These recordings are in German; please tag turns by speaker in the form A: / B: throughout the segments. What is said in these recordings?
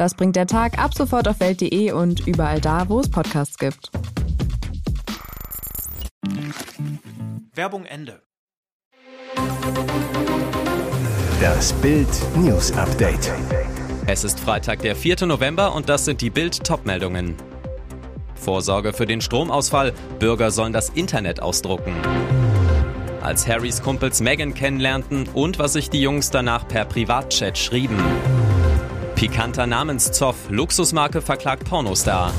A: Das bringt der Tag ab sofort auf welt.de und überall da, wo es Podcasts gibt.
B: Werbung Ende.
C: Das Bild News Update.
D: Es ist Freitag, der 4. November und das sind die Bild Topmeldungen. Vorsorge für den Stromausfall. Bürger sollen das Internet ausdrucken. Als Harrys Kumpels Megan kennenlernten und was sich die Jungs danach per Privatchat schrieben. Pikanter Namenszoff. Luxusmarke verklagt Pornostar.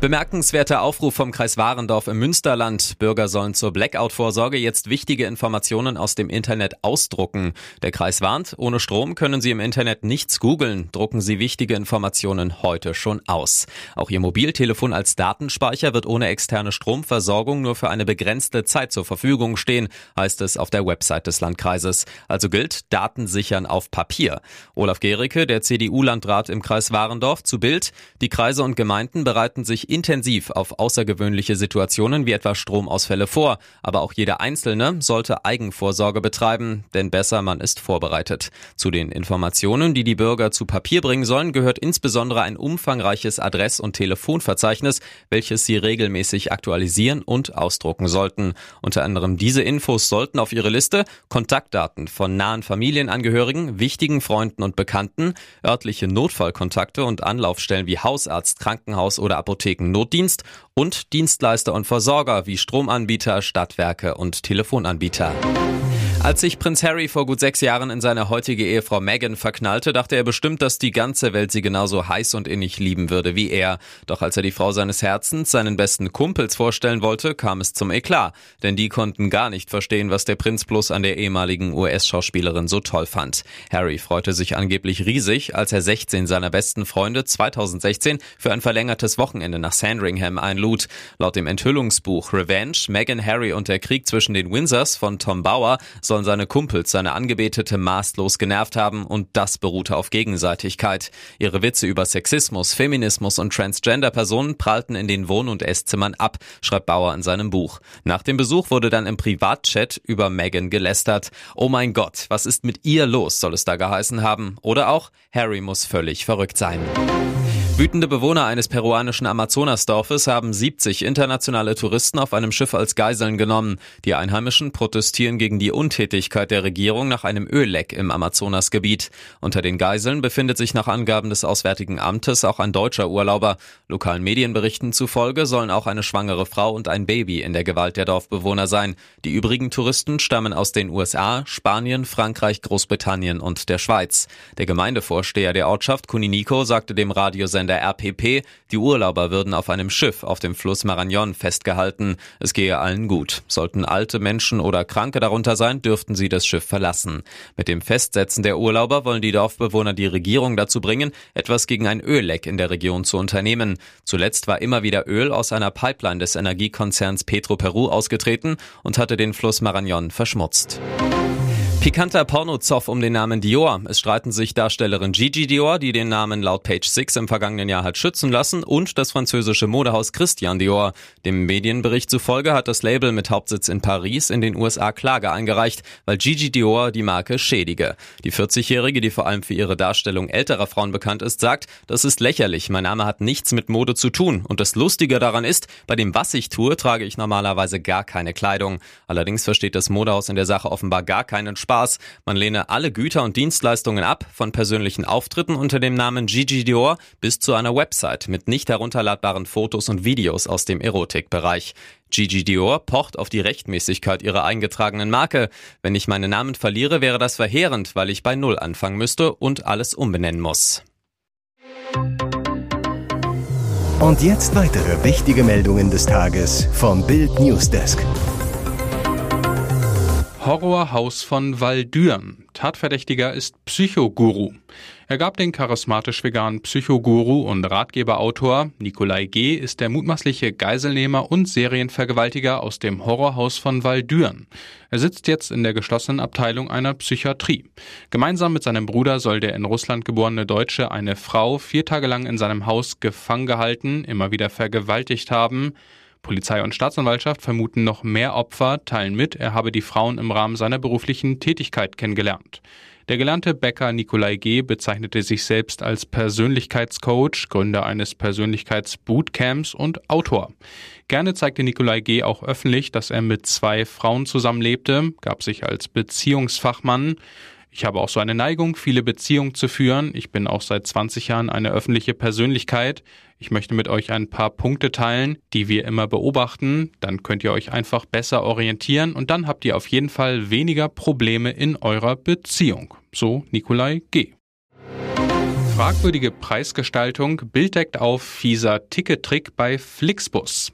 D: Bemerkenswerter Aufruf vom Kreis Warendorf im Münsterland. Bürger sollen zur Blackout-Vorsorge jetzt wichtige Informationen aus dem Internet ausdrucken. Der Kreis warnt, ohne Strom können Sie im Internet nichts googeln. Drucken Sie wichtige Informationen heute schon aus. Auch Ihr Mobiltelefon als Datenspeicher wird ohne externe Stromversorgung nur für eine begrenzte Zeit zur Verfügung stehen, heißt es auf der Website des Landkreises. Also gilt Daten sichern auf Papier. Olaf Gericke, der CDU-Landrat im Kreis Warendorf, zu Bild. Die Kreise und Gemeinden bereiten sich intensiv auf außergewöhnliche Situationen wie etwa Stromausfälle vor, aber auch jeder Einzelne sollte Eigenvorsorge betreiben, denn besser man ist vorbereitet. Zu den Informationen, die die Bürger zu Papier bringen sollen, gehört insbesondere ein umfangreiches Adress- und Telefonverzeichnis, welches sie regelmäßig aktualisieren und ausdrucken sollten. Unter anderem diese Infos sollten auf ihre Liste Kontaktdaten von nahen Familienangehörigen, wichtigen Freunden und Bekannten, örtliche Notfallkontakte und Anlaufstellen wie Hausarzt, Krankenhaus oder Apotheken Notdienst und Dienstleister und Versorger wie Stromanbieter, Stadtwerke und Telefonanbieter. Als sich Prinz Harry vor gut sechs Jahren in seine heutige Ehefrau Meghan verknallte, dachte er bestimmt, dass die ganze Welt sie genauso heiß und innig lieben würde wie er. Doch als er die Frau seines Herzens seinen besten Kumpels vorstellen wollte, kam es zum Eklat. Denn die konnten gar nicht verstehen, was der Prinz bloß an der ehemaligen US-Schauspielerin so toll fand. Harry freute sich angeblich riesig, als er 16 seiner besten Freunde 2016 für ein verlängertes Wochenende nach Sandringham einlud. Laut dem Enthüllungsbuch Revenge, Meghan, Harry und der Krieg zwischen den Windsors von Tom Bauer sollen seine Kumpels seine Angebetete maßlos genervt haben und das beruhte auf Gegenseitigkeit. Ihre Witze über Sexismus, Feminismus und Transgender-Personen prallten in den Wohn- und Esszimmern ab, schreibt Bauer in seinem Buch. Nach dem Besuch wurde dann im Privatchat über Meghan gelästert. Oh mein Gott, was ist mit ihr los, soll es da geheißen haben. Oder auch, Harry muss völlig verrückt sein. Wütende Bewohner eines peruanischen Amazonasdorfes haben 70 internationale Touristen auf einem Schiff als Geiseln genommen. Die Einheimischen protestieren gegen die Untätigkeit der Regierung nach einem Ölleck im Amazonasgebiet. Unter den Geiseln befindet sich nach Angaben des Auswärtigen Amtes auch ein deutscher Urlauber. Lokalen Medienberichten zufolge sollen auch eine schwangere Frau und ein Baby in der Gewalt der Dorfbewohner sein. Die übrigen Touristen stammen aus den USA, Spanien, Frankreich, Großbritannien und der Schweiz. Der Gemeindevorsteher der Ortschaft Kuniniko sagte dem Radiosender der RPP, die Urlauber würden auf einem Schiff auf dem Fluss Marañón festgehalten. Es gehe allen gut. Sollten alte Menschen oder Kranke darunter sein, dürften sie das Schiff verlassen. Mit dem Festsetzen der Urlauber wollen die Dorfbewohner die Regierung dazu bringen, etwas gegen ein Ölleck in der Region zu unternehmen. Zuletzt war immer wieder Öl aus einer Pipeline des Energiekonzerns Petro Peru ausgetreten und hatte den Fluss Marañón verschmutzt. Pikanter Pornozoff um den Namen Dior. Es streiten sich Darstellerin Gigi Dior, die den Namen laut Page 6 im vergangenen Jahr hat schützen lassen, und das französische Modehaus Christian Dior. Dem Medienbericht zufolge hat das Label mit Hauptsitz in Paris in den USA Klage eingereicht, weil Gigi Dior die Marke schädige. Die 40-Jährige, die vor allem für ihre Darstellung älterer Frauen bekannt ist, sagt, das ist lächerlich, mein Name hat nichts mit Mode zu tun. Und das Lustige daran ist, bei dem, was ich tue, trage ich normalerweise gar keine Kleidung. Allerdings versteht das Modehaus in der Sache offenbar gar keinen Spaß Spaß. Man lehne alle Güter und Dienstleistungen ab, von persönlichen Auftritten unter dem Namen Gigi Dior bis zu einer Website mit nicht herunterladbaren Fotos und Videos aus dem Erotikbereich. Gigi Dior pocht auf die Rechtmäßigkeit ihrer eingetragenen Marke. Wenn ich meinen Namen verliere, wäre das verheerend, weil ich bei Null anfangen müsste und alles umbenennen muss.
C: Und jetzt weitere wichtige Meldungen des Tages vom Bild Newsdesk.
E: Horrorhaus von Waldürn. Tatverdächtiger ist Psychoguru. Er gab den charismatisch veganen Psychoguru und Ratgeberautor Nikolai G. ist der mutmaßliche Geiselnehmer und Serienvergewaltiger aus dem Horrorhaus von Waldürn. Er sitzt jetzt in der geschlossenen Abteilung einer Psychiatrie. Gemeinsam mit seinem Bruder soll der in Russland geborene Deutsche eine Frau vier Tage lang in seinem Haus gefangen gehalten, immer wieder vergewaltigt haben. Polizei und Staatsanwaltschaft vermuten noch mehr Opfer, teilen mit, er habe die Frauen im Rahmen seiner beruflichen Tätigkeit kennengelernt. Der gelernte Bäcker Nikolai G. bezeichnete sich selbst als Persönlichkeitscoach, Gründer eines Persönlichkeitsbootcamps und Autor. Gerne zeigte Nikolai G. auch öffentlich, dass er mit zwei Frauen zusammenlebte, gab sich als Beziehungsfachmann ich habe auch so eine Neigung, viele Beziehungen zu führen. Ich bin auch seit 20 Jahren eine öffentliche Persönlichkeit. Ich möchte mit euch ein paar Punkte teilen, die wir immer beobachten. Dann könnt ihr euch einfach besser orientieren und dann habt ihr auf jeden Fall weniger Probleme in eurer Beziehung. So Nikolai G. Fragwürdige Preisgestaltung, Bild deckt auf fieser Tickettrick bei Flixbus.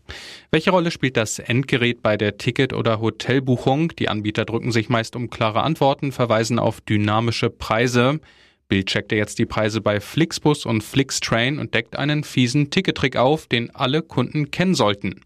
E: Welche Rolle spielt das Endgerät bei der Ticket- oder Hotelbuchung? Die Anbieter drücken sich meist um klare Antworten, verweisen auf dynamische Preise. Bild checkte jetzt die Preise bei Flixbus und Flixtrain und deckt einen fiesen Tickettrick auf, den alle Kunden kennen sollten.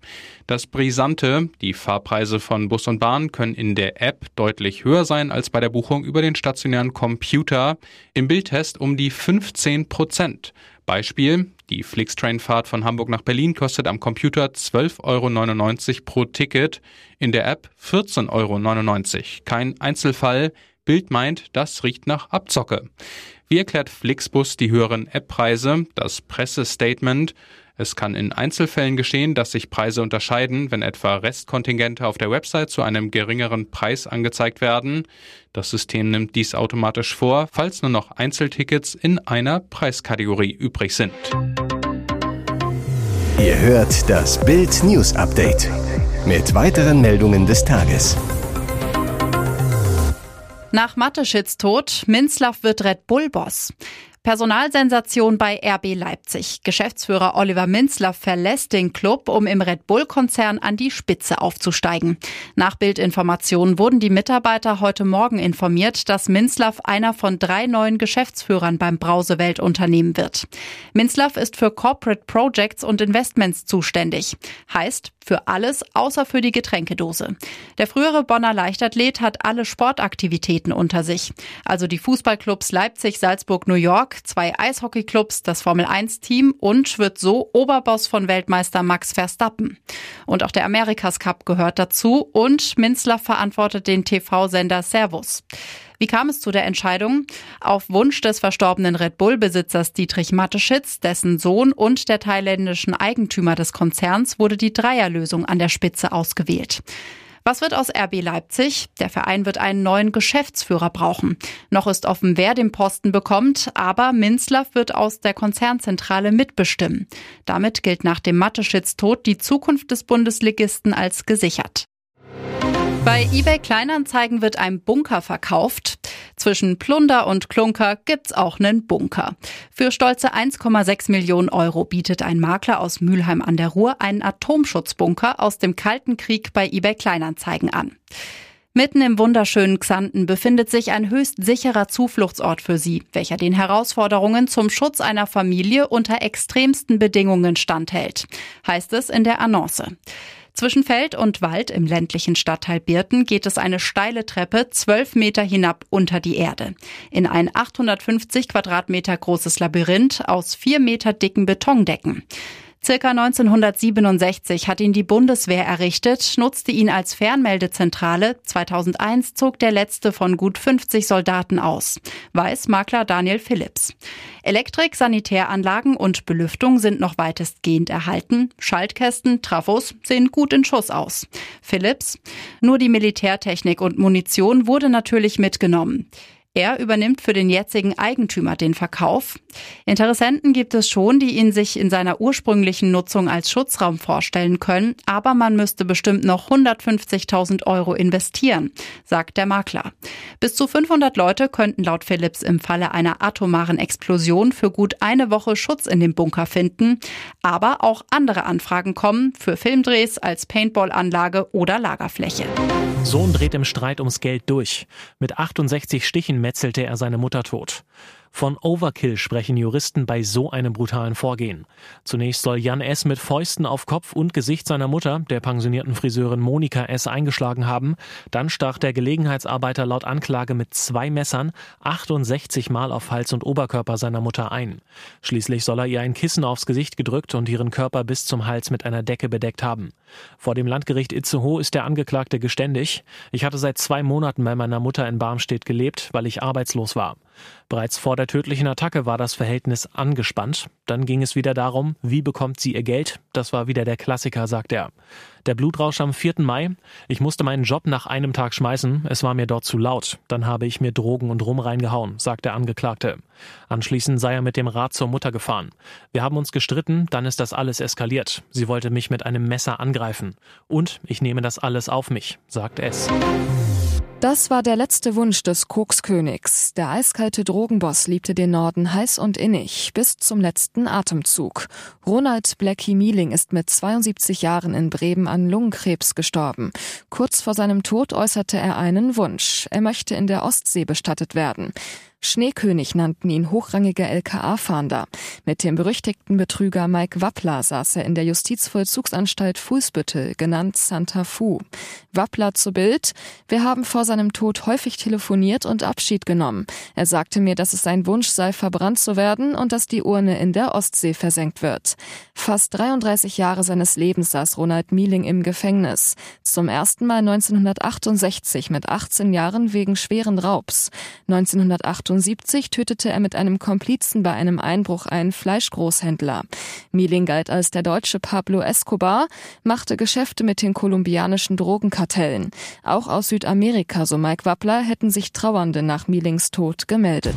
E: Das Brisante, die Fahrpreise von Bus und Bahn können in der App deutlich höher sein als bei der Buchung über den stationären Computer. Im Bildtest um die 15 Prozent. Beispiel, die Flixtrain-Fahrt von Hamburg nach Berlin kostet am Computer 12,99 Euro pro Ticket, in der App 14,99 Euro. Kein Einzelfall, Bild meint, das riecht nach Abzocke. Wie erklärt Flixbus die höheren App-Preise? Das Pressestatement. Es kann in Einzelfällen geschehen, dass sich Preise unterscheiden, wenn etwa Restkontingente auf der Website zu einem geringeren Preis angezeigt werden. Das System nimmt dies automatisch vor, falls nur noch Einzeltickets in einer Preiskategorie übrig sind.
C: Ihr hört das Bild News Update mit weiteren Meldungen des Tages.
F: Nach Mateschitz Tod, Minzlaff wird Red Bull-Boss. Personalsensation bei RB Leipzig. Geschäftsführer Oliver Minzler verlässt den Club, um im Red Bull-Konzern an die Spitze aufzusteigen. Nach Bildinformationen wurden die Mitarbeiter heute Morgen informiert, dass Minzlaff einer von drei neuen Geschäftsführern beim Brausewelt-Unternehmen wird. Minzlaff ist für Corporate Projects und Investments zuständig. Heißt, für alles außer für die Getränkedose. Der frühere Bonner Leichtathlet hat alle Sportaktivitäten unter sich. Also die Fußballclubs Leipzig, Salzburg, New York, zwei Eishockeyclubs, das Formel-1-Team und wird so Oberboss von Weltmeister Max Verstappen. Und auch der Amerikas Cup gehört dazu und Minzler verantwortet den TV-Sender Servus. Wie kam es zu der Entscheidung? Auf Wunsch des verstorbenen Red Bull-Besitzers Dietrich Mateschitz, dessen Sohn und der thailändischen Eigentümer des Konzerns wurde die Dreierlösung an der Spitze ausgewählt. Was wird aus RB Leipzig? Der Verein wird einen neuen Geschäftsführer brauchen. Noch ist offen, wer den Posten bekommt, aber Minzlaff wird aus der Konzernzentrale mitbestimmen. Damit gilt nach dem Matteschitz-Tod die Zukunft des Bundesligisten als gesichert. Bei eBay Kleinanzeigen wird ein Bunker verkauft. Zwischen Plunder und Klunker gibt's auch einen Bunker. Für stolze 1,6 Millionen Euro bietet ein Makler aus Mülheim an der Ruhr einen Atomschutzbunker aus dem Kalten Krieg bei eBay Kleinanzeigen an. Mitten im wunderschönen Xanten befindet sich ein höchst sicherer Zufluchtsort für Sie, welcher den Herausforderungen zum Schutz einer Familie unter extremsten Bedingungen standhält, heißt es in der Annonce. Zwischen Feld und Wald im ländlichen Stadtteil Birten geht es eine steile Treppe zwölf Meter hinab unter die Erde. In ein 850 Quadratmeter großes Labyrinth aus vier Meter dicken Betondecken. Circa 1967 hat ihn die Bundeswehr errichtet, nutzte ihn als Fernmeldezentrale. 2001 zog der letzte von gut 50 Soldaten aus. Weiß Makler Daniel Phillips. Elektrik, Sanitäranlagen und Belüftung sind noch weitestgehend erhalten. Schaltkästen, Trafos sehen gut in Schuss aus. Phillips. Nur die Militärtechnik und Munition wurde natürlich mitgenommen. Er übernimmt für den jetzigen Eigentümer den Verkauf. Interessenten gibt es schon, die ihn sich in seiner ursprünglichen Nutzung als Schutzraum vorstellen können, aber man müsste bestimmt noch 150.000 Euro investieren, sagt der Makler. Bis zu 500 Leute könnten laut Philips im Falle einer atomaren Explosion für gut eine Woche Schutz in dem Bunker finden, aber auch andere Anfragen kommen für Filmdrehs als Paintballanlage oder Lagerfläche.
G: Sohn dreht im Streit ums Geld durch. Mit 68 Stichen metzelte er seine Mutter tot. Von Overkill sprechen Juristen bei so einem brutalen Vorgehen. Zunächst soll Jan S. mit Fäusten auf Kopf und Gesicht seiner Mutter, der pensionierten Friseurin Monika S. eingeschlagen haben. Dann stach der Gelegenheitsarbeiter laut Anklage mit zwei Messern 68 Mal auf Hals und Oberkörper seiner Mutter ein. Schließlich soll er ihr ein Kissen aufs Gesicht gedrückt und ihren Körper bis zum Hals mit einer Decke bedeckt haben. Vor dem Landgericht Itzehoe ist der Angeklagte geständig. Ich hatte seit zwei Monaten bei meiner Mutter in Barmstedt gelebt, weil ich arbeitslos war. Bereits vor der tödlichen Attacke war das Verhältnis angespannt. Dann ging es wieder darum, wie bekommt sie ihr Geld? Das war wieder der Klassiker, sagt er. Der Blutrausch am 4. Mai. Ich musste meinen Job nach einem Tag schmeißen. Es war mir dort zu laut. Dann habe ich mir Drogen und Rum reingehauen, sagt der Angeklagte. Anschließend sei er mit dem Rad zur Mutter gefahren. Wir haben uns gestritten, dann ist das alles eskaliert. Sie wollte mich mit einem Messer angreifen. Und ich nehme das alles auf mich, sagt es.
A: Das war der letzte Wunsch des Kokskönigs. Der eiskalte Drogenboss liebte den Norden heiß und innig, bis zum letzten Atemzug. Ronald Blackie Mieling ist mit 72 Jahren in Bremen an Lungenkrebs gestorben. Kurz vor seinem Tod äußerte er einen Wunsch. Er möchte in der Ostsee bestattet werden. Schneekönig nannten ihn hochrangige LKA-Fahnder. Mit dem berüchtigten Betrüger Mike Wappler saß er in der Justizvollzugsanstalt Fußbüttel, genannt Santa Fu. Wappler zu Bild. Wir haben vor seinem Tod häufig telefoniert und Abschied genommen. Er sagte mir, dass es sein Wunsch sei, verbrannt zu werden und dass die Urne in der Ostsee versenkt wird. Fast 33 Jahre seines Lebens saß Ronald Mieling im Gefängnis. Zum ersten Mal 1968 mit 18 Jahren wegen schweren Raubs. 1978 1978 tötete er mit einem Komplizen bei einem Einbruch einen Fleischgroßhändler. Mieling galt als der deutsche Pablo Escobar, machte Geschäfte mit den kolumbianischen Drogenkartellen. Auch aus Südamerika, so Mike Wappler, hätten sich Trauernde nach Mielings Tod gemeldet.